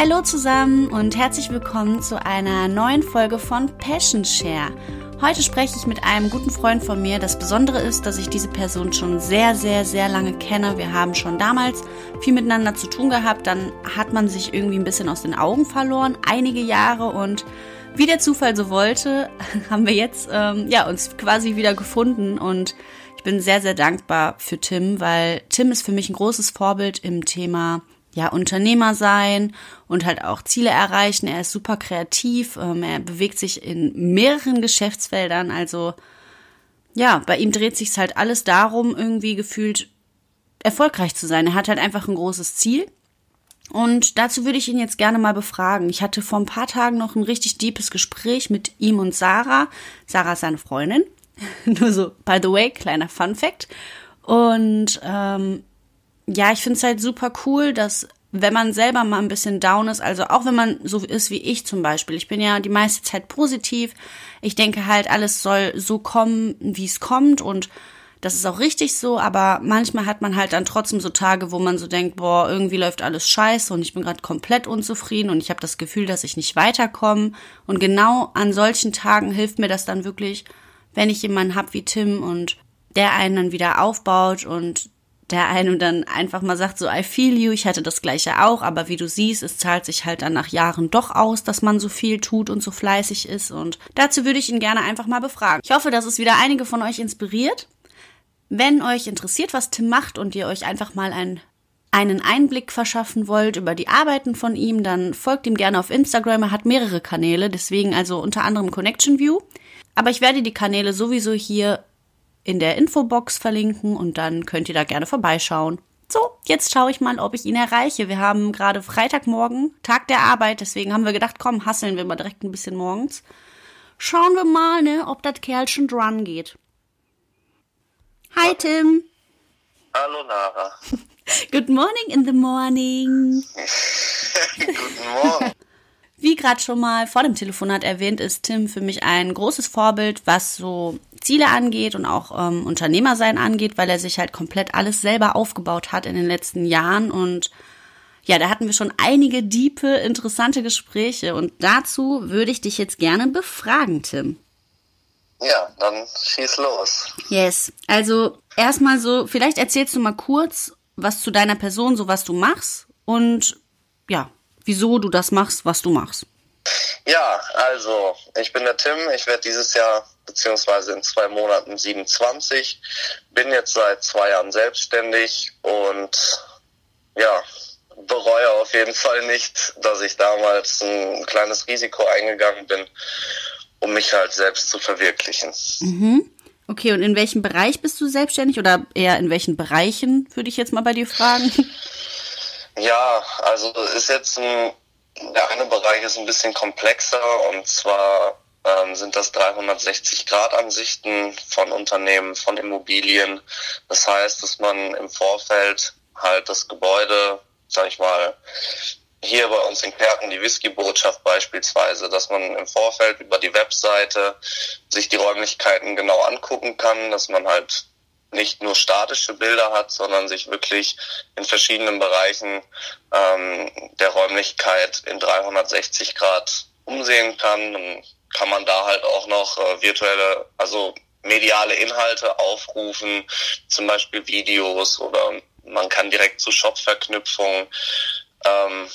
Hallo zusammen und herzlich willkommen zu einer neuen Folge von Passion Share. Heute spreche ich mit einem guten Freund von mir. Das Besondere ist, dass ich diese Person schon sehr, sehr, sehr lange kenne. Wir haben schon damals viel miteinander zu tun gehabt. Dann hat man sich irgendwie ein bisschen aus den Augen verloren, einige Jahre und wie der Zufall so wollte, haben wir jetzt ähm, ja uns quasi wieder gefunden und ich bin sehr, sehr dankbar für Tim, weil Tim ist für mich ein großes Vorbild im Thema ja, Unternehmer sein und halt auch Ziele erreichen. Er ist super kreativ, ähm, er bewegt sich in mehreren Geschäftsfeldern. Also ja, bei ihm dreht sich halt alles darum, irgendwie gefühlt erfolgreich zu sein. Er hat halt einfach ein großes Ziel. Und dazu würde ich ihn jetzt gerne mal befragen. Ich hatte vor ein paar Tagen noch ein richtig deepes Gespräch mit ihm und Sarah. Sarah ist seine Freundin. Nur so, by the way, kleiner Fun Fact. Und ähm, ja, ich finde es halt super cool, dass wenn man selber mal ein bisschen down ist, also auch wenn man so ist wie ich zum Beispiel, ich bin ja die meiste Zeit positiv, ich denke halt, alles soll so kommen, wie es kommt und das ist auch richtig so, aber manchmal hat man halt dann trotzdem so Tage, wo man so denkt, boah, irgendwie läuft alles scheiße und ich bin gerade komplett unzufrieden und ich habe das Gefühl, dass ich nicht weiterkomme. Und genau an solchen Tagen hilft mir das dann wirklich, wenn ich jemanden hab wie Tim und der einen dann wieder aufbaut und der einem dann einfach mal sagt, so I feel you, ich hatte das gleiche auch, aber wie du siehst, es zahlt sich halt dann nach Jahren doch aus, dass man so viel tut und so fleißig ist und dazu würde ich ihn gerne einfach mal befragen. Ich hoffe, dass es wieder einige von euch inspiriert. Wenn euch interessiert, was Tim macht und ihr euch einfach mal ein, einen Einblick verschaffen wollt über die Arbeiten von ihm, dann folgt ihm gerne auf Instagram. Er hat mehrere Kanäle, deswegen also unter anderem Connection View. Aber ich werde die Kanäle sowieso hier in der Infobox verlinken und dann könnt ihr da gerne vorbeischauen. So, jetzt schaue ich mal, ob ich ihn erreiche. Wir haben gerade Freitagmorgen, Tag der Arbeit, deswegen haben wir gedacht, komm, hasseln wir mal direkt ein bisschen morgens. Schauen wir mal, ne, ob das Kerlchen dran geht. Hi, Tim. Hallo, Nara. Good morning in the morning. Guten Morgen. Wie gerade schon mal vor dem Telefonat erwähnt, ist Tim für mich ein großes Vorbild, was so Ziele angeht und auch ähm, Unternehmersein angeht, weil er sich halt komplett alles selber aufgebaut hat in den letzten Jahren und ja, da hatten wir schon einige diepe, interessante Gespräche und dazu würde ich dich jetzt gerne befragen, Tim. Ja, dann schieß los. Yes. Also erstmal so, vielleicht erzählst du mal kurz was zu deiner Person, so was du machst und ja, wieso du das machst, was du machst. Ja, also ich bin der Tim. Ich werde dieses Jahr beziehungsweise in zwei Monaten 27. Bin jetzt seit zwei Jahren selbstständig und ja, bereue auf jeden Fall nicht, dass ich damals ein kleines Risiko eingegangen bin, um mich halt selbst zu verwirklichen. Mhm. Okay, und in welchem Bereich bist du selbstständig oder eher in welchen Bereichen, würde ich jetzt mal bei dir fragen? Ja, also ist jetzt ein, der eine Bereich ist ein bisschen komplexer und zwar ähm, sind das 360-Grad-Ansichten von Unternehmen, von Immobilien. Das heißt, dass man im Vorfeld halt das Gebäude, sag ich mal, hier bei uns in Kerken die Whisky-Botschaft beispielsweise, dass man im Vorfeld über die Webseite sich die Räumlichkeiten genau angucken kann, dass man halt nicht nur statische Bilder hat, sondern sich wirklich in verschiedenen Bereichen ähm, der Räumlichkeit in 360 Grad umsehen kann. Dann kann man da halt auch noch äh, virtuelle, also mediale Inhalte aufrufen, zum Beispiel Videos oder man kann direkt zu Shop-Verknüpfungen. Ähm,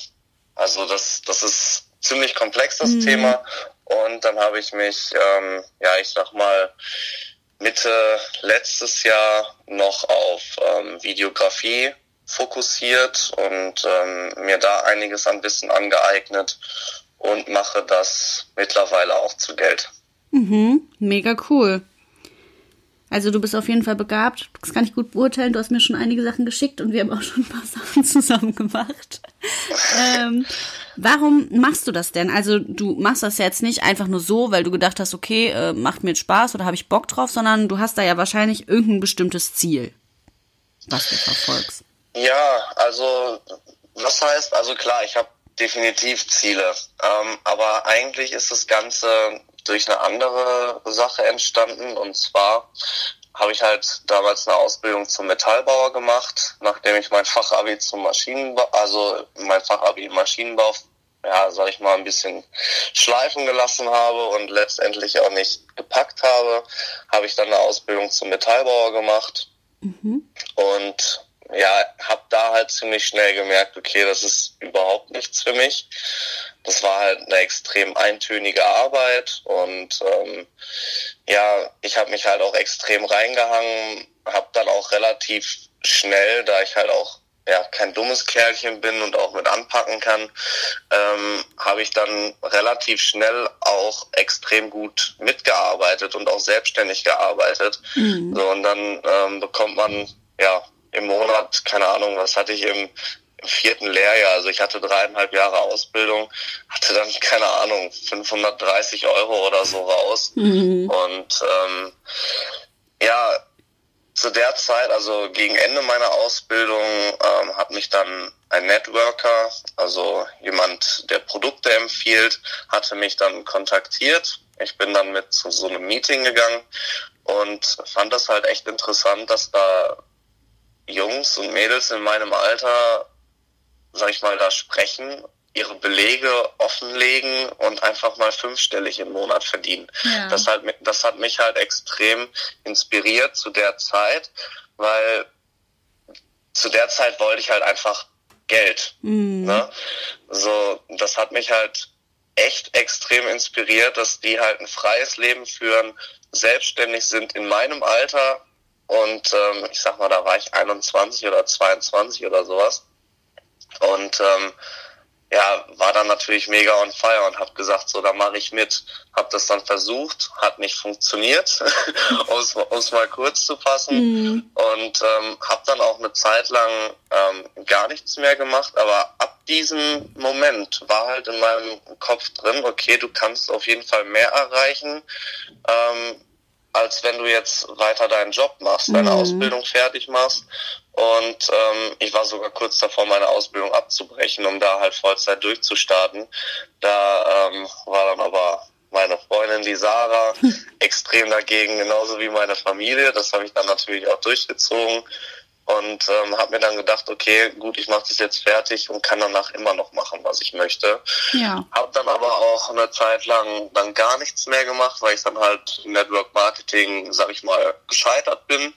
also das, das ist ziemlich komplex, das mhm. Thema. Und dann habe ich mich, ähm, ja, ich sag mal, Mitte letztes Jahr noch auf ähm, Videografie fokussiert und ähm, mir da einiges an Wissen angeeignet und mache das mittlerweile auch zu Geld. Mhm, mega cool. Also du bist auf jeden Fall begabt. Das kann ich gut beurteilen. Du hast mir schon einige Sachen geschickt und wir haben auch schon ein paar Sachen zusammen gemacht. ähm, warum machst du das denn? Also du machst das jetzt nicht einfach nur so, weil du gedacht hast, okay, äh, macht mir jetzt Spaß oder habe ich Bock drauf, sondern du hast da ja wahrscheinlich irgendein bestimmtes Ziel, was du verfolgst. Ja, also was heißt, also klar, ich habe definitiv Ziele, ähm, aber eigentlich ist das Ganze durch eine andere Sache entstanden. Und zwar habe ich halt damals eine Ausbildung zum Metallbauer gemacht, nachdem ich mein Fachabi zum Maschinenbau, also mein Fachabi Maschinenbau ja, sag ich mal, ein bisschen schleifen gelassen habe und letztendlich auch nicht gepackt habe, habe ich dann eine Ausbildung zum Metallbauer gemacht. Mhm. Und ja, habe da halt ziemlich schnell gemerkt, okay, das ist überhaupt nichts für mich. Das war halt eine extrem eintönige Arbeit und ähm, ja, ich habe mich halt auch extrem reingehangen, habe dann auch relativ schnell, da ich halt auch ja kein dummes Kerlchen bin und auch mit anpacken kann, ähm, habe ich dann relativ schnell auch extrem gut mitgearbeitet und auch selbstständig gearbeitet. Mhm. So und dann ähm, bekommt man ja im Monat, keine Ahnung, was hatte ich im, im vierten Lehrjahr, also ich hatte dreieinhalb Jahre Ausbildung, hatte dann, keine Ahnung, 530 Euro oder so raus. Mhm. Und ähm, ja, zu der Zeit, also gegen Ende meiner Ausbildung, ähm, hat mich dann ein Networker, also jemand, der Produkte empfiehlt, hatte mich dann kontaktiert. Ich bin dann mit zu so einem Meeting gegangen und fand das halt echt interessant, dass da Jungs und Mädels in meinem Alter, sag ich mal, da sprechen, ihre Belege offenlegen und einfach mal fünfstellig im Monat verdienen. Ja. Das, hat, das hat mich halt extrem inspiriert zu der Zeit, weil zu der Zeit wollte ich halt einfach Geld. Mhm. Ne? So, das hat mich halt echt extrem inspiriert, dass die halt ein freies Leben führen, selbstständig sind in meinem Alter und ähm, ich sag mal, da war ich 21 oder 22 oder sowas. Und ähm, ja, war dann natürlich mega on fire und habe gesagt, so, da mache ich mit. Habe das dann versucht, hat nicht funktioniert, um es mal kurz zu fassen. Mhm. Und ähm, habe dann auch eine Zeit lang ähm, gar nichts mehr gemacht. Aber ab diesem Moment war halt in meinem Kopf drin, okay, du kannst auf jeden Fall mehr erreichen. Ähm, als wenn du jetzt weiter deinen Job machst, deine mhm. Ausbildung fertig machst. Und ähm, ich war sogar kurz davor, meine Ausbildung abzubrechen, um da halt Vollzeit durchzustarten. Da ähm, war dann aber meine Freundin, die Sarah, extrem dagegen, genauso wie meine Familie. Das habe ich dann natürlich auch durchgezogen und ähm, habe mir dann gedacht, okay, gut, ich mache das jetzt fertig und kann danach immer noch machen, was ich möchte. Ja. Habe dann aber auch eine Zeit lang dann gar nichts mehr gemacht, weil ich dann halt Network Marketing, sag ich mal, gescheitert bin.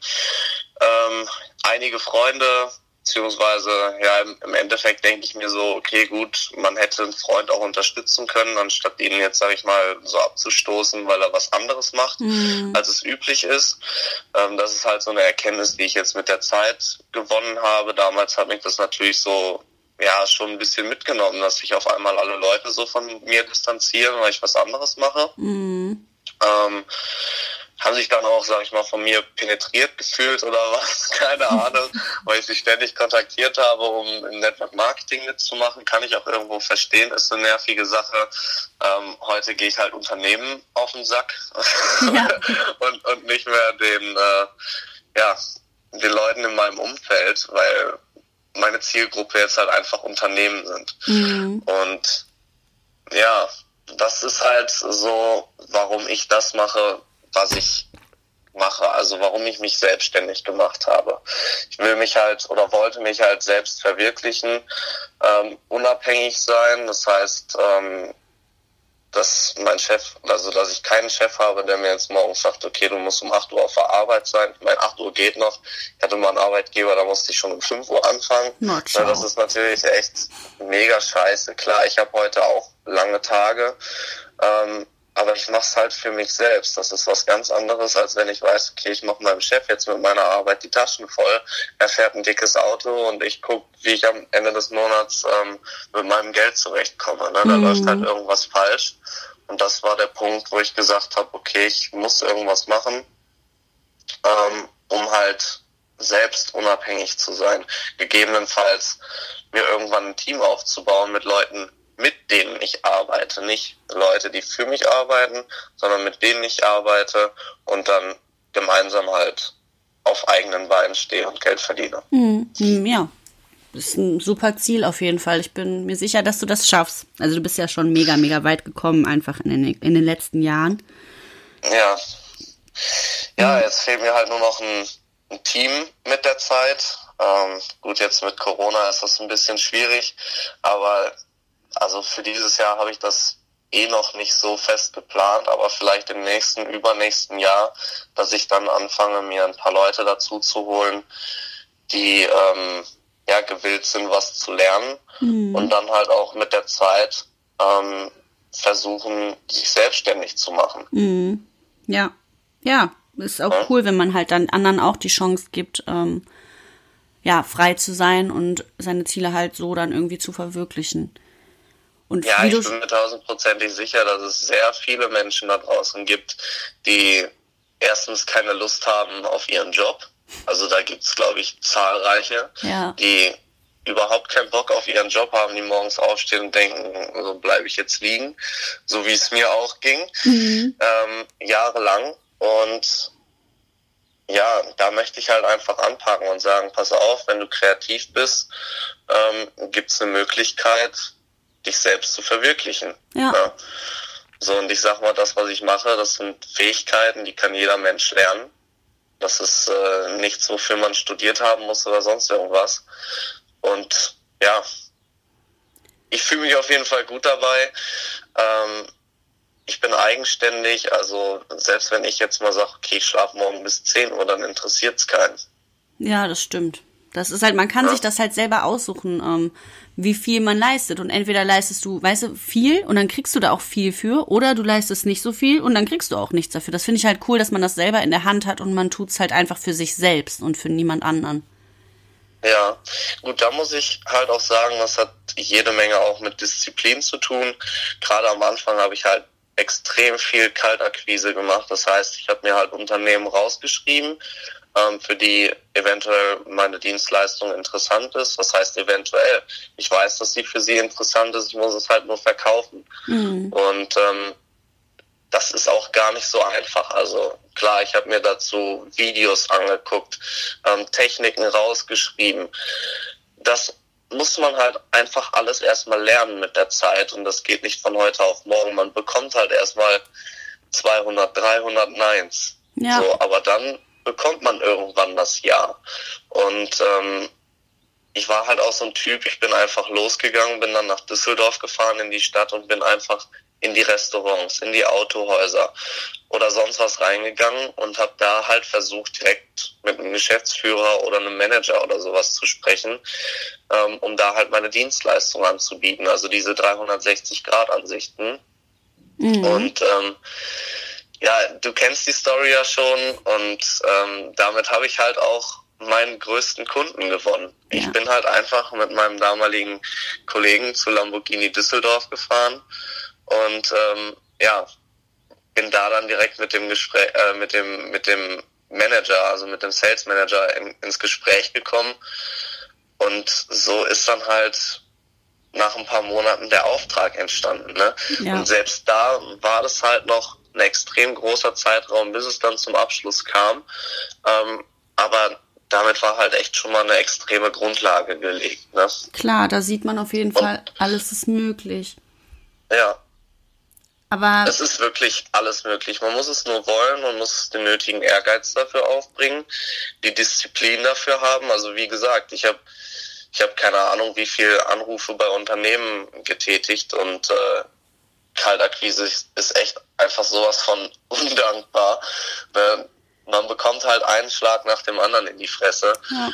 Ähm, einige Freunde Beziehungsweise, ja, im Endeffekt denke ich mir so, okay, gut, man hätte einen Freund auch unterstützen können, anstatt ihn jetzt, sage ich mal, so abzustoßen, weil er was anderes macht, mhm. als es üblich ist. Ähm, das ist halt so eine Erkenntnis, die ich jetzt mit der Zeit gewonnen habe. Damals hat mich das natürlich so ja schon ein bisschen mitgenommen, dass sich auf einmal alle Leute so von mir distanzieren, weil ich was anderes mache. Mhm. Ähm, haben sich dann auch, sag ich mal, von mir penetriert gefühlt oder was, keine Ahnung, weil ich sie ständig kontaktiert habe, um im Network Marketing mitzumachen, kann ich auch irgendwo verstehen, ist eine nervige Sache. Ähm, heute gehe ich halt Unternehmen auf den Sack ja. und, und nicht mehr den, äh, ja, den Leuten in meinem Umfeld, weil meine Zielgruppe jetzt halt einfach Unternehmen sind. Mhm. Und ja, das ist halt so, warum ich das mache, was ich mache, also warum ich mich selbstständig gemacht habe. Ich will mich halt oder wollte mich halt selbst verwirklichen, ähm, unabhängig sein. Das heißt, ähm, dass mein Chef, also dass ich keinen Chef habe, der mir jetzt morgen sagt, okay, du musst um 8 Uhr auf der Arbeit sein. Mein 8 Uhr geht noch. Ich hatte mal einen Arbeitgeber, da musste ich schon um 5 Uhr anfangen. Na, das ist natürlich echt mega scheiße. Klar, ich habe heute auch lange Tage. Ähm, aber ich mache es halt für mich selbst. Das ist was ganz anderes, als wenn ich weiß, okay, ich mache meinem Chef jetzt mit meiner Arbeit die Taschen voll. Er fährt ein dickes Auto und ich gucke, wie ich am Ende des Monats ähm, mit meinem Geld zurechtkomme. Ne? Da mhm. läuft halt irgendwas falsch. Und das war der Punkt, wo ich gesagt habe, okay, ich muss irgendwas machen, ähm, um halt selbst unabhängig zu sein. Gegebenenfalls mir irgendwann ein Team aufzubauen mit Leuten, mit denen ich arbeite. Nicht Leute, die für mich arbeiten, sondern mit denen ich arbeite und dann gemeinsam halt auf eigenen Beinen stehe und Geld verdiene. Mhm. Ja, das ist ein super Ziel auf jeden Fall. Ich bin mir sicher, dass du das schaffst. Also du bist ja schon mega, mega weit gekommen, einfach in den, in den letzten Jahren. Ja. Ja, jetzt fehlt mir halt nur noch ein, ein Team mit der Zeit. Ähm, gut, jetzt mit Corona ist das ein bisschen schwierig, aber also für dieses Jahr habe ich das eh noch nicht so fest geplant, aber vielleicht im nächsten, übernächsten Jahr, dass ich dann anfange, mir ein paar Leute dazu zu holen, die ähm, ja gewillt sind, was zu lernen mhm. und dann halt auch mit der Zeit ähm, versuchen, sich selbstständig zu machen. Mhm. Ja, ja, ist auch ja. cool, wenn man halt dann anderen auch die Chance gibt, ähm, ja, frei zu sein und seine Ziele halt so dann irgendwie zu verwirklichen. Und ja, ich bin mir tausendprozentig sicher, dass es sehr viele Menschen da draußen gibt, die erstens keine Lust haben auf ihren Job. Also da gibt's, glaube ich, zahlreiche, ja. die überhaupt keinen Bock auf ihren Job haben, die morgens aufstehen und denken, so bleibe ich jetzt liegen, so wie es mir auch ging, mhm. ähm, jahrelang. Und ja, da möchte ich halt einfach anpacken und sagen, pass auf, wenn du kreativ bist, ähm, gibt es eine Möglichkeit, dich selbst zu verwirklichen. Ja. ja. So, und ich sag mal, das, was ich mache, das sind Fähigkeiten, die kann jeder Mensch lernen. Das ist äh, nichts, wofür man studiert haben muss oder sonst irgendwas. Und ja, ich fühle mich auf jeden Fall gut dabei. Ähm, ich bin eigenständig, also selbst wenn ich jetzt mal sage, okay, ich schlafe morgen bis 10 Uhr, dann interessiert es keinen. Ja, das stimmt. Das ist halt, man kann ja. sich das halt selber aussuchen, ähm, wie viel man leistet. Und entweder leistest du, weißt du, viel und dann kriegst du da auch viel für, oder du leistest nicht so viel und dann kriegst du auch nichts dafür. Das finde ich halt cool, dass man das selber in der Hand hat und man tut's halt einfach für sich selbst und für niemand anderen. Ja, gut, da muss ich halt auch sagen, das hat jede Menge auch mit Disziplin zu tun. Gerade am Anfang habe ich halt extrem viel Kaltakquise gemacht. Das heißt, ich habe mir halt Unternehmen rausgeschrieben, für die eventuell meine Dienstleistung interessant ist. Was heißt eventuell? Ich weiß, dass sie für sie interessant ist, ich muss es halt nur verkaufen. Mhm. Und ähm, das ist auch gar nicht so einfach. Also klar, ich habe mir dazu Videos angeguckt, ähm, Techniken rausgeschrieben. Das muss man halt einfach alles erstmal lernen mit der Zeit und das geht nicht von heute auf morgen. Man bekommt halt erstmal 200, 300 Neins. Ja. So, aber dann bekommt man irgendwann das Ja. Und ähm, ich war halt auch so ein Typ, ich bin einfach losgegangen, bin dann nach Düsseldorf gefahren in die Stadt und bin einfach in die Restaurants, in die Autohäuser oder sonst was reingegangen und habe da halt versucht, direkt mit einem Geschäftsführer oder einem Manager oder sowas zu sprechen, ähm, um da halt meine Dienstleistung anzubieten, also diese 360-Grad-Ansichten. Mhm. Und ähm, ja, du kennst die Story ja schon und ähm, damit habe ich halt auch meinen größten Kunden gewonnen. Ja. Ich bin halt einfach mit meinem damaligen Kollegen zu Lamborghini Düsseldorf gefahren und ähm, ja, bin da dann direkt mit dem Gespräch, äh, mit dem, mit dem Manager, also mit dem Sales Manager in, ins Gespräch gekommen. Und so ist dann halt nach ein paar Monaten der Auftrag entstanden. Ne? Ja. Und selbst da war das halt noch ein extrem großer Zeitraum, bis es dann zum Abschluss kam. Ähm, aber damit war halt echt schon mal eine extreme Grundlage gelegt. Ne? Klar, da sieht man auf jeden Und, Fall, alles ist möglich. Ja. Aber es ist wirklich alles möglich. Man muss es nur wollen, man muss den nötigen Ehrgeiz dafür aufbringen, die Disziplin dafür haben. Also wie gesagt, ich habe ich habe keine Ahnung, wie viel Anrufe bei Unternehmen getätigt und äh, Kaltakquise ist echt einfach sowas von undankbar. Ne? Man bekommt halt einen Schlag nach dem anderen in die Fresse. Ja.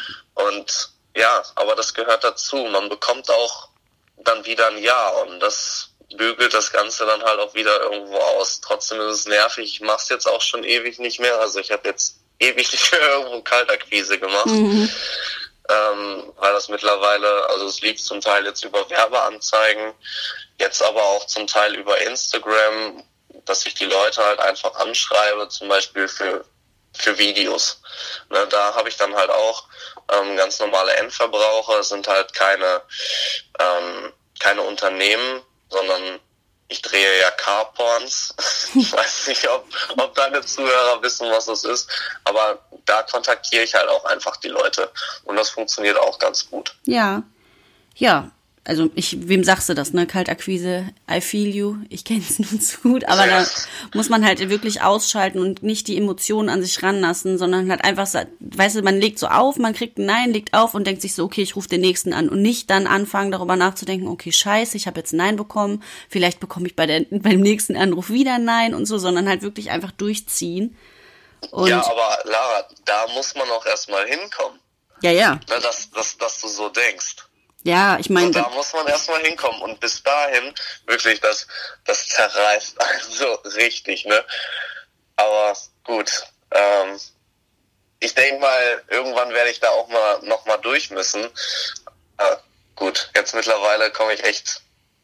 Und ja, aber das gehört dazu. Man bekommt auch dann wieder ein Ja und das bügelt das Ganze dann halt auch wieder irgendwo aus. Trotzdem ist es nervig. Ich mache es jetzt auch schon ewig nicht mehr. Also ich habe jetzt ewig nicht mehr irgendwo Kaltakquise gemacht. Mhm. Ähm, weil das mittlerweile, also es lief zum Teil jetzt über Werbeanzeigen, jetzt aber auch zum Teil über Instagram, dass ich die Leute halt einfach anschreibe, zum Beispiel für, für Videos. Ne, da habe ich dann halt auch ähm, ganz normale Endverbraucher, es sind halt keine, ähm, keine Unternehmen, sondern ich drehe ja Carporns. Ich weiß nicht, ob, ob deine Zuhörer wissen, was das ist, aber da kontaktiere ich halt auch einfach die Leute und das funktioniert auch ganz gut. Ja, ja, also ich, wem sagst du das, ne? Kaltakquise, I feel you, ich kenne es nur zu gut, aber da muss man halt wirklich ausschalten und nicht die Emotionen an sich ranlassen, sondern halt einfach, weißt du, man legt so auf, man kriegt ein Nein, legt auf und denkt sich so, okay, ich rufe den nächsten an und nicht dann anfangen, darüber nachzudenken, okay, scheiße, ich habe jetzt ein Nein bekommen, vielleicht bekomme ich bei der, beim nächsten Anruf wieder ein Nein und so, sondern halt wirklich einfach durchziehen. Und ja, aber Lara, da muss man auch erstmal hinkommen. Ja, ja. Ne, dass, dass, dass du so denkst. Ja, ich meine. Da muss man erstmal hinkommen. Und bis dahin, wirklich, das, das zerreißt also richtig, ne? Aber gut. Ähm, ich denke mal, irgendwann werde ich da auch mal noch mal durch müssen. Äh, gut, jetzt mittlerweile komme ich echt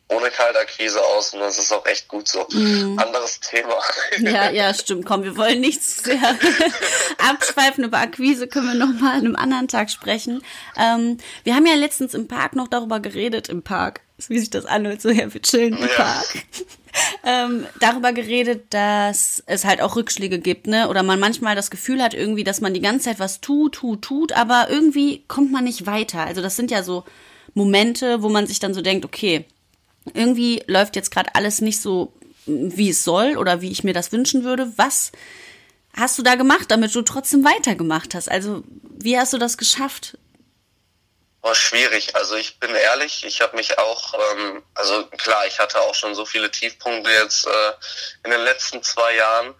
ohne Kaltakquise aus und das ist auch echt gut so. Mhm. Anderes Thema. Ja, ja, stimmt. Komm, wir wollen nicht zu sehr abschweifen über Akquise, können wir nochmal an einem anderen Tag sprechen. Ähm, wir haben ja letztens im Park noch darüber geredet, im Park, wie sich das anhört, so ja, wir chillen im ja. Park. ähm, darüber geredet, dass es halt auch Rückschläge gibt, ne? Oder man manchmal das Gefühl hat irgendwie, dass man die ganze Zeit was tut, tut, tut, aber irgendwie kommt man nicht weiter. Also das sind ja so Momente, wo man sich dann so denkt, okay, irgendwie läuft jetzt gerade alles nicht so, wie es soll oder wie ich mir das wünschen würde. Was hast du da gemacht, damit du trotzdem weitergemacht hast? Also, wie hast du das geschafft? War schwierig. Also ich bin ehrlich, ich habe mich auch, ähm, also klar, ich hatte auch schon so viele Tiefpunkte jetzt äh, in den letzten zwei Jahren.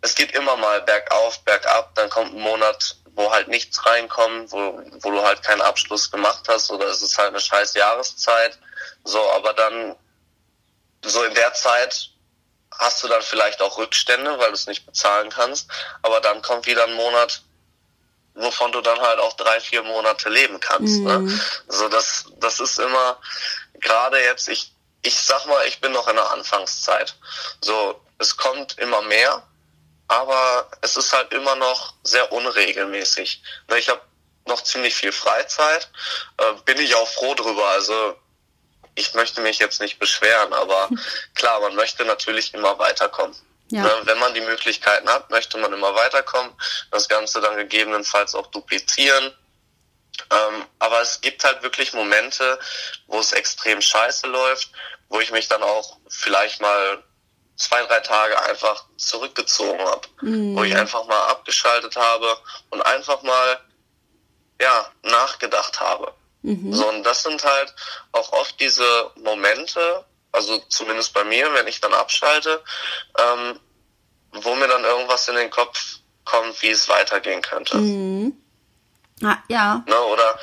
Es geht immer mal bergauf, bergab, dann kommt ein Monat, wo halt nichts reinkommt, wo, wo du halt keinen Abschluss gemacht hast oder es ist halt eine scheiß Jahreszeit. So, aber dann, so in der Zeit hast du dann vielleicht auch Rückstände, weil du es nicht bezahlen kannst. Aber dann kommt wieder ein Monat, wovon du dann halt auch drei, vier Monate leben kannst. Ne? Mhm. Ne? So, das, das ist immer, gerade jetzt, ich, ich sag mal, ich bin noch in der Anfangszeit. So, es kommt immer mehr, aber es ist halt immer noch sehr unregelmäßig. Ne, ich habe noch ziemlich viel Freizeit, äh, bin ich auch froh drüber. Also ich möchte mich jetzt nicht beschweren, aber klar, man möchte natürlich immer weiterkommen. Ja. Ne, wenn man die Möglichkeiten hat, möchte man immer weiterkommen, das Ganze dann gegebenenfalls auch duplizieren. Ähm, aber es gibt halt wirklich Momente, wo es extrem scheiße läuft, wo ich mich dann auch vielleicht mal zwei, drei Tage einfach zurückgezogen habe, mhm. wo ich einfach mal abgeschaltet habe und einfach mal ja nachgedacht habe. Mhm. So, und das sind halt auch oft diese Momente, also zumindest bei mir, wenn ich dann abschalte, ähm, wo mir dann irgendwas in den Kopf kommt, wie es weitergehen könnte. Mhm. Ah, ja. Ne, oder,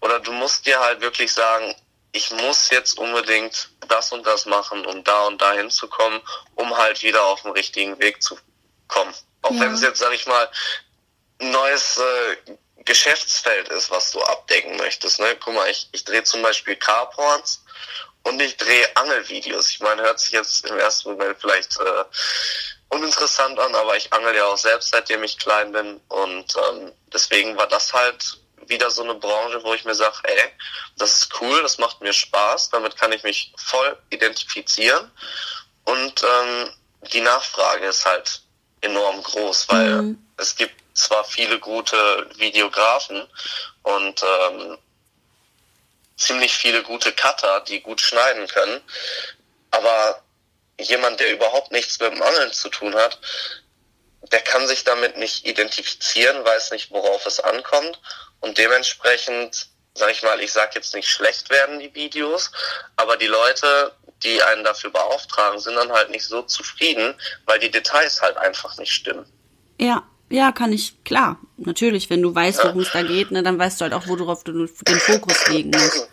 oder du musst dir halt wirklich sagen, ich muss jetzt unbedingt das und das machen, um da und da hinzukommen, um halt wieder auf den richtigen Weg zu kommen. Auch ja. wenn es jetzt, sag ich mal, ein neues äh, Geschäftsfeld ist, was du abdecken möchtest. Ne? Guck mal, ich, ich drehe zum Beispiel Carporns und ich drehe Angelvideos. Ich meine, hört sich jetzt im ersten Moment vielleicht äh, uninteressant an, aber ich angel ja auch selbst, seitdem ich klein bin. Und ähm, deswegen war das halt wieder so eine Branche, wo ich mir sage, ey, das ist cool, das macht mir Spaß, damit kann ich mich voll identifizieren. Und ähm, die Nachfrage ist halt enorm groß, weil mhm. es gibt zwar viele gute Videografen und ähm, ziemlich viele gute Cutter, die gut schneiden können, aber jemand, der überhaupt nichts mit dem Angeln zu tun hat, der kann sich damit nicht identifizieren, weiß nicht, worauf es ankommt und dementsprechend, sag ich mal, ich sag jetzt nicht schlecht werden die Videos, aber die Leute, die einen dafür beauftragen, sind dann halt nicht so zufrieden, weil die Details halt einfach nicht stimmen. Ja, ja, kann ich, klar. Natürlich, wenn du weißt, worum es da geht, ne, dann weißt du halt auch, worauf du den Fokus legen musst.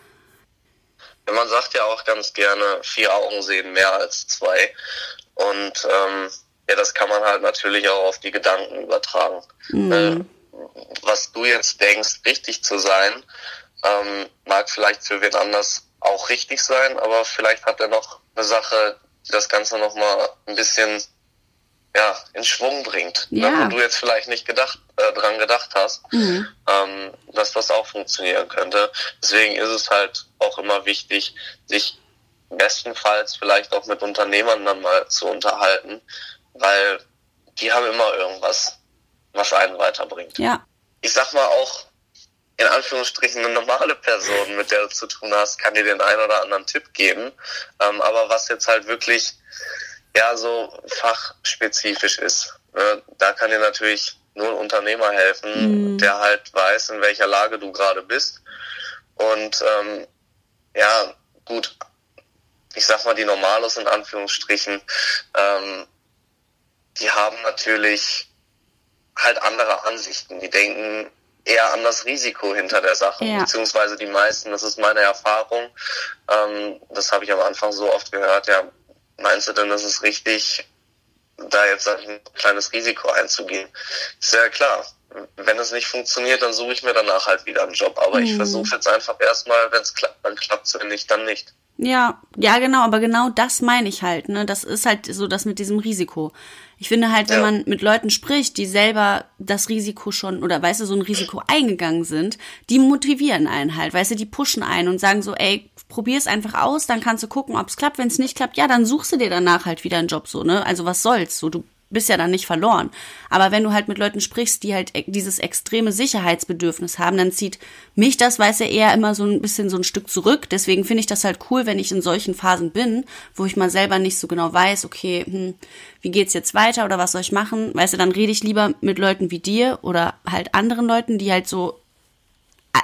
Ja, man sagt ja auch ganz gerne, vier Augen sehen mehr als zwei. Und ähm, ja, das kann man halt natürlich auch auf die Gedanken übertragen. Mhm. Äh, was du jetzt denkst, richtig zu sein, ähm, mag vielleicht für wen anders auch richtig sein, aber vielleicht hat er noch eine Sache, die das Ganze nochmal ein bisschen ja, in Schwung bringt. Ne, ja. Ne, wo du jetzt vielleicht nicht gedacht, äh, dran gedacht hast, mhm. ähm, dass das auch funktionieren könnte. Deswegen ist es halt auch immer wichtig, sich bestenfalls vielleicht auch mit Unternehmern dann mal zu unterhalten, weil die haben immer irgendwas, was einen weiterbringt. Ja. Ich sag mal auch, in Anführungsstrichen eine normale Person, mit der du zu tun hast, kann dir den einen oder anderen Tipp geben. Ähm, aber was jetzt halt wirklich ja so fachspezifisch ist, ne, da kann dir natürlich nur ein Unternehmer helfen, mhm. der halt weiß, in welcher Lage du gerade bist. Und ähm, ja, gut, ich sag mal, die Normalos in Anführungsstrichen, ähm, die haben natürlich halt andere Ansichten. Die denken eher an das Risiko hinter der Sache, ja. beziehungsweise die meisten, das ist meine Erfahrung, ähm, das habe ich am Anfang so oft gehört, ja, meinst du denn, das ist richtig, da jetzt ein kleines Risiko einzugehen? Ist ja klar. Wenn es nicht funktioniert, dann suche ich mir danach halt wieder einen Job. Aber mhm. ich versuche jetzt einfach erstmal, wenn es klappt, dann klappt es, wenn nicht, dann nicht. Ja, ja, genau, aber genau das meine ich halt, ne? Das ist halt so das mit diesem Risiko. Ich finde halt, wenn ja. man mit Leuten spricht, die selber das Risiko schon oder weißt du, so ein Risiko eingegangen sind, die motivieren einen halt, weißt du, die pushen einen und sagen so, ey, probier's einfach aus, dann kannst du gucken, ob's klappt. Wenn es nicht klappt, ja, dann suchst du dir danach halt wieder einen Job so, ne? Also was soll's? So, du bist ja dann nicht verloren. Aber wenn du halt mit Leuten sprichst, die halt e-, dieses extreme Sicherheitsbedürfnis haben, dann zieht mich das, weiß er eher immer so ein bisschen so ein Stück zurück. Deswegen finde ich das halt cool, wenn ich in solchen Phasen bin, wo ich mal selber nicht so genau weiß, okay, hm, wie geht's jetzt weiter oder was soll ich machen? Weißt du, dann rede ich lieber mit Leuten wie dir oder halt anderen Leuten, die halt so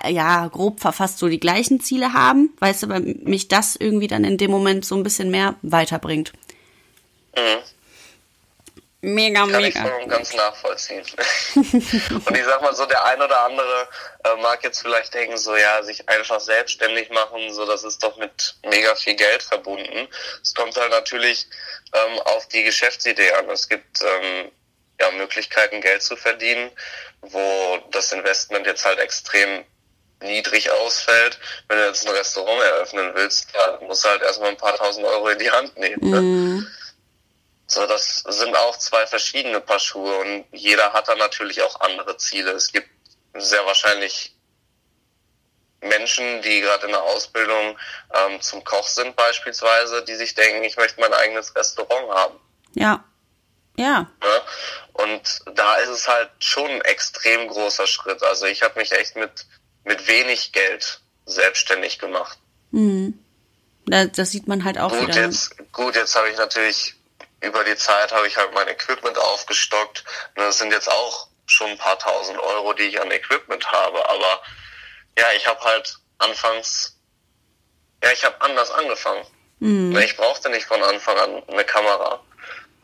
ja, grob verfasst so die gleichen Ziele haben, weißt du, weil mich das irgendwie dann in dem Moment so ein bisschen mehr weiterbringt. Mhm. Mega, Kann mega. Kann ich voll ganz nachvollziehen. und ich sag mal so, der ein oder andere äh, mag jetzt vielleicht denken, so ja, sich einfach selbstständig machen, so das ist doch mit mega viel Geld verbunden. Es kommt halt natürlich ähm, auf die Geschäftsidee an. Es gibt ähm, ja Möglichkeiten, Geld zu verdienen, wo das Investment jetzt halt extrem niedrig ausfällt. Wenn du jetzt ein Restaurant eröffnen willst, ja, musst du halt erstmal ein paar tausend Euro in die Hand nehmen. Ne? Mm. So, das sind auch zwei verschiedene Paar Schuhe und jeder hat da natürlich auch andere Ziele. Es gibt sehr wahrscheinlich Menschen, die gerade in der Ausbildung ähm, zum Koch sind beispielsweise, die sich denken, ich möchte mein eigenes Restaurant haben. Ja. Ja. ja? Und da ist es halt schon ein extrem großer Schritt. Also ich habe mich echt mit, mit wenig Geld selbstständig gemacht. Mhm. Das sieht man halt auch gut, wieder. Jetzt, gut, jetzt habe ich natürlich über die Zeit habe ich halt mein Equipment aufgestockt. Und das sind jetzt auch schon ein paar tausend Euro, die ich an Equipment habe. Aber ja, ich habe halt anfangs, ja, ich habe anders angefangen. Mhm. Ich brauchte nicht von Anfang an eine Kamera.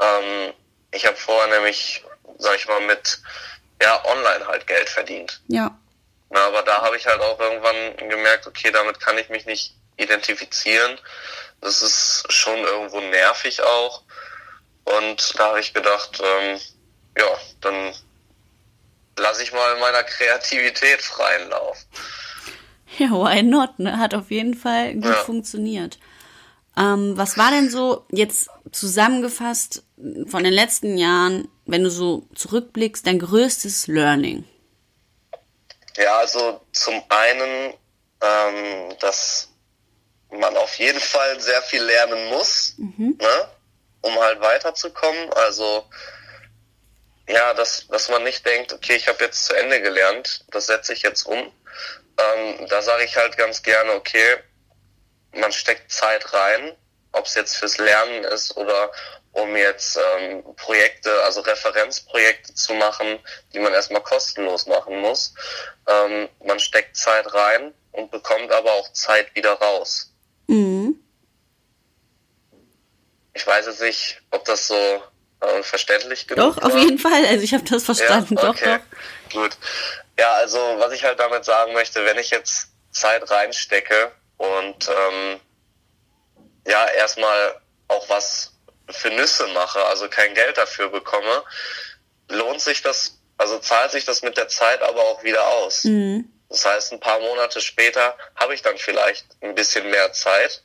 Ähm, ich habe vorher nämlich, sag ich mal, mit ja, online halt Geld verdient. Ja. Na, aber da habe ich halt auch irgendwann gemerkt, okay, damit kann ich mich nicht identifizieren. Das ist schon irgendwo nervig auch. Und da habe ich gedacht, ähm, ja, dann lasse ich mal meiner Kreativität freien Lauf. Ja, why not? Ne? Hat auf jeden Fall gut ja. funktioniert. Ähm, was war denn so jetzt zusammengefasst von den letzten Jahren, wenn du so zurückblickst, dein größtes Learning? Ja, also zum einen, ähm, dass man auf jeden Fall sehr viel lernen muss. Mhm. Ne? Um halt weiterzukommen. Also ja, dass, dass man nicht denkt, okay, ich habe jetzt zu Ende gelernt, das setze ich jetzt um. Ähm, da sage ich halt ganz gerne, okay, man steckt Zeit rein, ob es jetzt fürs Lernen ist oder um jetzt ähm, Projekte, also Referenzprojekte zu machen, die man erstmal kostenlos machen muss. Ähm, man steckt Zeit rein und bekommt aber auch Zeit wieder raus. Mhm. Ich weiß jetzt nicht, ob das so äh, verständlich genug Doch, war. auf jeden Fall. Also ich habe das verstanden. Ja, okay. Doch, doch. Gut. Ja, also was ich halt damit sagen möchte, wenn ich jetzt Zeit reinstecke und ähm, ja, erstmal auch was für Nüsse mache, also kein Geld dafür bekomme, lohnt sich das, also zahlt sich das mit der Zeit aber auch wieder aus. Mhm. Das heißt, ein paar Monate später habe ich dann vielleicht ein bisschen mehr Zeit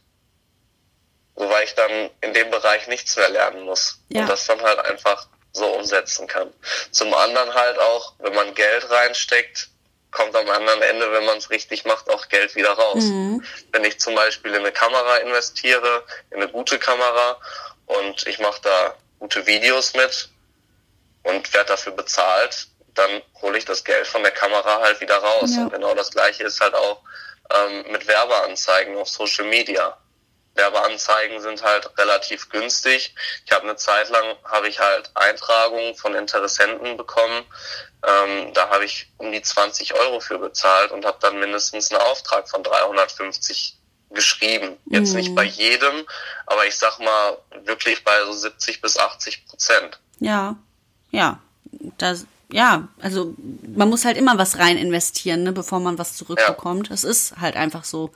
wobei ich dann in dem Bereich nichts mehr lernen muss ja. und das dann halt einfach so umsetzen kann. Zum anderen halt auch, wenn man Geld reinsteckt, kommt am anderen Ende, wenn man es richtig macht, auch Geld wieder raus. Mhm. Wenn ich zum Beispiel in eine Kamera investiere, in eine gute Kamera und ich mache da gute Videos mit und werde dafür bezahlt, dann hole ich das Geld von der Kamera halt wieder raus. Ja. Und genau das gleiche ist halt auch ähm, mit Werbeanzeigen auf Social Media. Werbeanzeigen sind halt relativ günstig. Ich habe eine Zeit lang habe ich halt Eintragungen von Interessenten bekommen. Ähm, da habe ich um die 20 Euro für bezahlt und habe dann mindestens einen Auftrag von 350 geschrieben. Jetzt mhm. nicht bei jedem, aber ich sag mal wirklich bei so 70 bis 80 Prozent. Ja, ja, das, ja, also man muss halt immer was rein investieren, ne, bevor man was zurückbekommt. Ja. Das ist halt einfach so.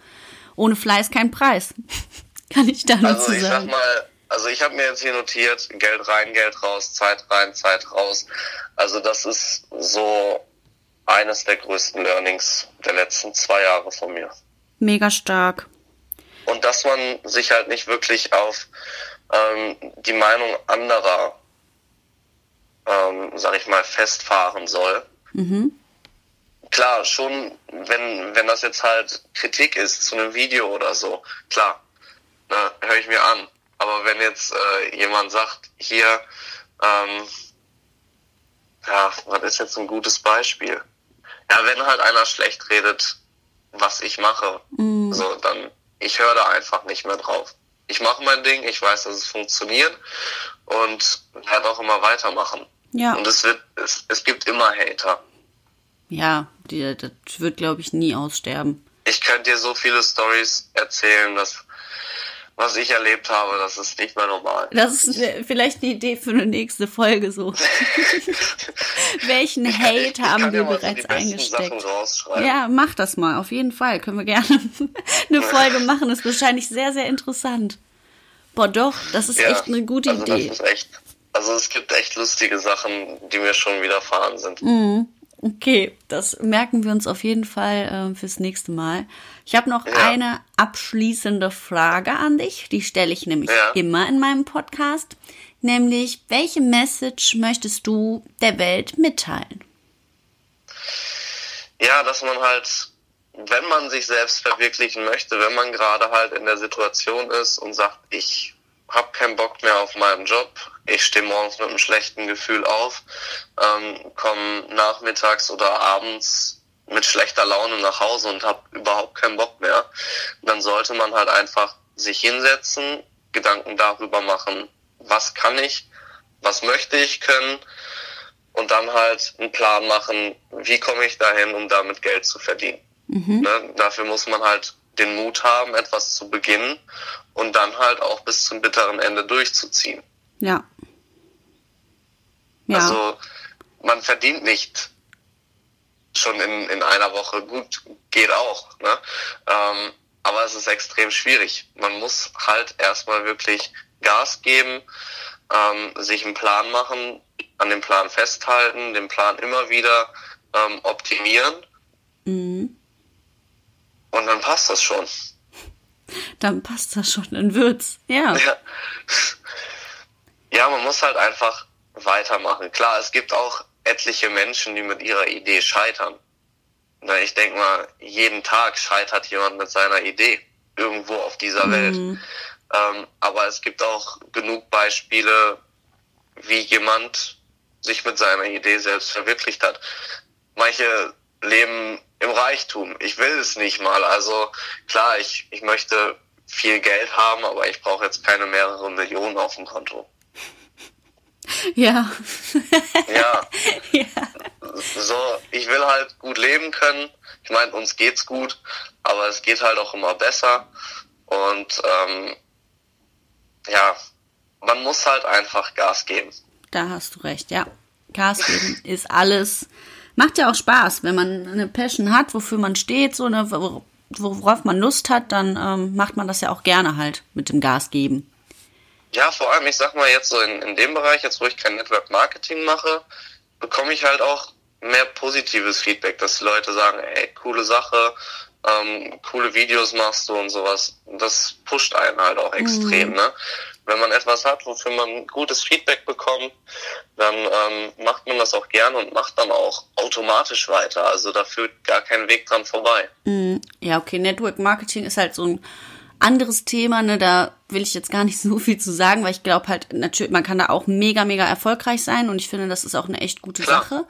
Ohne Fleiß kein Preis. Kann ich da nur also ich sagen. Sag mal, also ich habe mir jetzt hier notiert, Geld rein, Geld raus, Zeit rein, Zeit raus. Also das ist so eines der größten Learnings der letzten zwei Jahre von mir. Mega stark. Und dass man sich halt nicht wirklich auf ähm, die Meinung anderer, ähm, sag ich mal, festfahren soll. Mhm. Klar, schon, wenn, wenn das jetzt halt Kritik ist zu einem Video oder so, klar, ne, höre ich mir an. Aber wenn jetzt äh, jemand sagt, hier, ähm, ja, was ist jetzt ein gutes Beispiel? Ja, wenn halt einer schlecht redet, was ich mache, mm. so, dann, ich höre da einfach nicht mehr drauf. Ich mache mein Ding, ich weiß, dass es funktioniert und werde auch immer weitermachen. Ja. Und es wird, es, es gibt immer Hater. Ja, die, das wird, glaube ich, nie aussterben. Ich könnte dir so viele Stories erzählen, dass was ich erlebt habe, das ist nicht mehr normal. Das ist vielleicht die Idee für eine nächste Folge so. Welchen Hate haben wir ja bereits eingesteckt? Ja, mach das mal, auf jeden Fall. Können wir gerne eine Folge machen. Das ist wahrscheinlich sehr, sehr interessant. Boah, doch, das ist ja, echt eine gute also Idee. Echt, also es gibt echt lustige Sachen, die mir schon widerfahren sind. Mhm. Okay, das merken wir uns auf jeden Fall äh, fürs nächste Mal. Ich habe noch ja. eine abschließende Frage an dich. Die stelle ich nämlich ja. immer in meinem Podcast. Nämlich, welche Message möchtest du der Welt mitteilen? Ja, dass man halt, wenn man sich selbst verwirklichen möchte, wenn man gerade halt in der Situation ist und sagt, ich habe keinen Bock mehr auf meinen Job, ich stehe morgens mit einem schlechten Gefühl auf, ähm, komme nachmittags oder abends mit schlechter Laune nach Hause und habe überhaupt keinen Bock mehr, dann sollte man halt einfach sich hinsetzen, Gedanken darüber machen, was kann ich, was möchte ich können und dann halt einen Plan machen, wie komme ich dahin, um damit Geld zu verdienen. Mhm. Ne? Dafür muss man halt den Mut haben, etwas zu beginnen und dann halt auch bis zum bitteren Ende durchzuziehen. Ja. ja. Also man verdient nicht schon in, in einer Woche. Gut, geht auch. Ne? Ähm, aber es ist extrem schwierig. Man muss halt erstmal wirklich Gas geben, ähm, sich einen Plan machen, an dem Plan festhalten, den Plan immer wieder ähm, optimieren. Mhm. Und dann passt das schon. Dann passt das schon, dann wird's. Ja. ja. Ja, man muss halt einfach weitermachen. Klar, es gibt auch etliche Menschen, die mit ihrer Idee scheitern. Na, ich denke mal, jeden Tag scheitert jemand mit seiner Idee irgendwo auf dieser mhm. Welt. Ähm, aber es gibt auch genug Beispiele, wie jemand sich mit seiner Idee selbst verwirklicht hat. Manche leben im Reichtum. Ich will es nicht mal. Also klar, ich, ich möchte viel Geld haben, aber ich brauche jetzt keine mehrere Millionen auf dem Konto. Ja. ja. ja. So, ich will halt gut leben können. Ich meine, uns geht's gut, aber es geht halt auch immer besser. Und ähm, ja, man muss halt einfach Gas geben. Da hast du recht, ja. Gas geben ist alles. Macht ja auch Spaß, wenn man eine Passion hat, wofür man steht, so eine, worauf man Lust hat, dann ähm, macht man das ja auch gerne halt mit dem Gas geben. Ja, vor allem, ich sag mal jetzt so in, in dem Bereich, jetzt wo ich kein Network Marketing mache, bekomme ich halt auch mehr positives Feedback, dass die Leute sagen, ey, coole Sache, ähm, coole Videos machst du und sowas. Das pusht einen halt auch extrem, mhm. ne? Wenn man etwas hat, wofür man gutes Feedback bekommt, dann ähm, macht man das auch gerne und macht dann auch automatisch weiter. Also da führt gar kein Weg dran vorbei. Mhm. Ja, okay, Network Marketing ist halt so ein anderes Thema, ne, da will ich jetzt gar nicht so viel zu sagen, weil ich glaube halt, natürlich, man kann da auch mega, mega erfolgreich sein und ich finde, das ist auch eine echt gute Klar. Sache.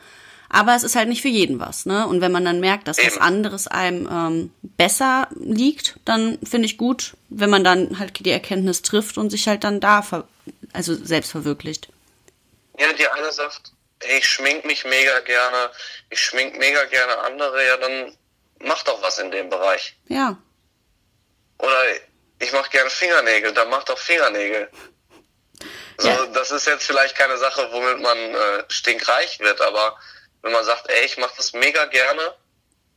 Aber es ist halt nicht für jeden was, ne? Und wenn man dann merkt, dass was anderes einem ähm, besser liegt, dann finde ich gut, wenn man dann halt die Erkenntnis trifft und sich halt dann da, ver also selbst verwirklicht. Ja, die eine sagt, hey, ich schmink mich mega gerne, ich schmink mega gerne andere, ja, dann mach doch was in dem Bereich. Ja, Oder ich mache gerne Fingernägel, dann mach doch Fingernägel. So, Ja. das ist jetzt vielleicht keine Sache, womit man äh, stinkreich wird, aber wenn man sagt, ey, ich mache das mega gerne,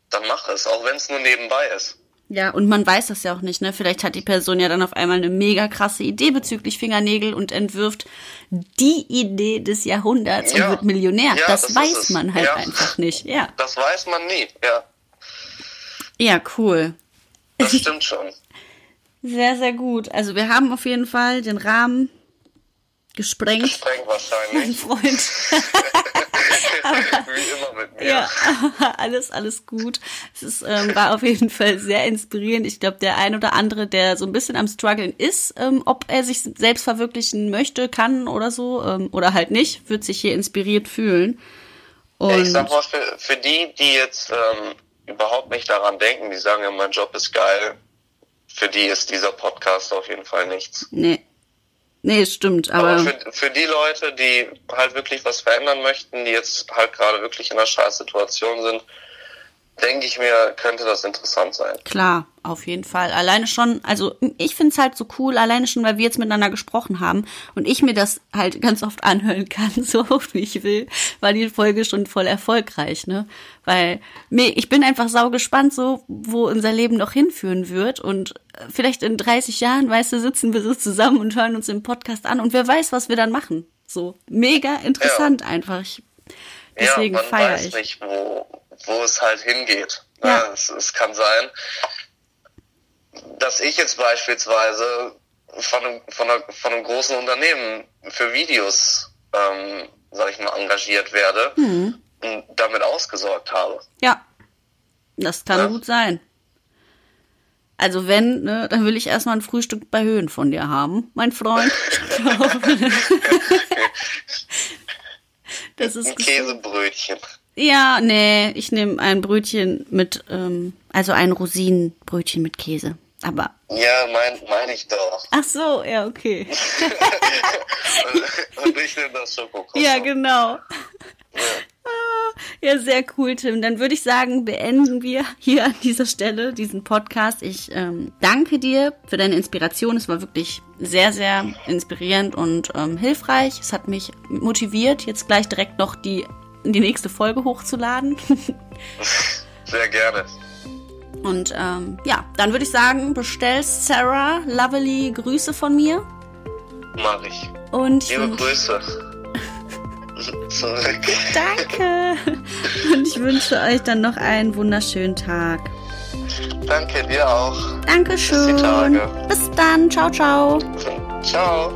dann mach es, auch wenn es nur nebenbei ist. Ja, und man weiß das ja auch nicht, ne? Vielleicht hat die Person ja dann auf einmal eine mega krasse Idee bezüglich Fingernägel und entwirft die Idee des Jahrhunderts und Ja. wird Millionär. Ja, das, das weiß man halt Ja. einfach nicht. Ja. Das weiß man nie, ja, Ja, cool. das stimmt schon. Sehr, sehr gut. Also wir haben auf jeden Fall den Rahmen gesprengt. Mein wahrscheinlich, Freund. wie immer mit mir. Ja, alles, alles gut. Es ist, ähm, war auf jeden Fall sehr inspirierend. Ich glaube, der ein oder andere, der so ein bisschen am struggeln ist, ähm, ob er sich selbst verwirklichen möchte, kann oder so, ähm, oder halt nicht, wird sich hier inspiriert fühlen. Und Ja, ich sag mal, für, für die, die jetzt ähm, überhaupt nicht daran denken, die sagen ja, mein Job ist geil, für die ist dieser Podcast auf jeden Fall nichts. nee. Nee, stimmt, aber, Aber für, für die Leute, die halt wirklich was verändern möchten, die jetzt halt gerade wirklich in einer scheiß Situation sind, denke ich mir, könnte das interessant sein. Klar, auf jeden Fall. Alleine schon, also ich find's halt so cool, alleine schon, weil wir jetzt miteinander gesprochen haben und ich mir das halt ganz oft anhören kann, so oft wie ich will, war die Folge schon voll erfolgreich, ne? Weil nee, ich bin einfach sau gespannt, so wo unser Leben noch hinführen wird und äh, vielleicht in 30 Jahren, weißt du, sitzen wir so zusammen und hören uns den Podcast an und wer weiß, was wir dann machen. So mega interessant einfach. Ich, deswegen ja, man feiere weiß ich. nicht, wo, wo es halt hingeht. Ja. Ja. Es, es kann sein, dass ich jetzt beispielsweise von einem, von, einer, von einem großen Unternehmen für Videos, ähm, sag ich mal, engagiert werde Mhm. und damit ausgesorgt habe. Ja, das kann Ja. gut sein. Also wenn, ne, dann will ich erstmal ein Frühstück bei Höhen von dir haben, mein Freund. das ist Ein Käsebrötchen. Ja, nee, ich nehme ein Brötchen mit, ähm, also ein Rosinenbrötchen mit Käse. Aber Ja, mein, meine ich doch. ach so, ja okay. und ich nehme das Schokokroissant. Ja, genau. Ah, Ja, sehr cool, Tim. Dann würde ich sagen, beenden wir hier an dieser Stelle diesen Podcast. Ich ähm, danke dir für deine Inspiration. Es war wirklich sehr, sehr inspirierend und ähm, hilfreich. Es hat mich motiviert, jetzt gleich direkt noch die, die nächste Folge hochzuladen. Sehr gerne. Und ähm, ja, dann würde ich sagen, bestell Sarah lovely Grüße von mir. Mach ich. Und Liebe Grüße. Zurück. danke. Und ich wünsche euch dann noch einen wunderschönen Tag. Danke dir auch. Dankeschön. Bis. Bis dann. Ciao, ciao. Ciao.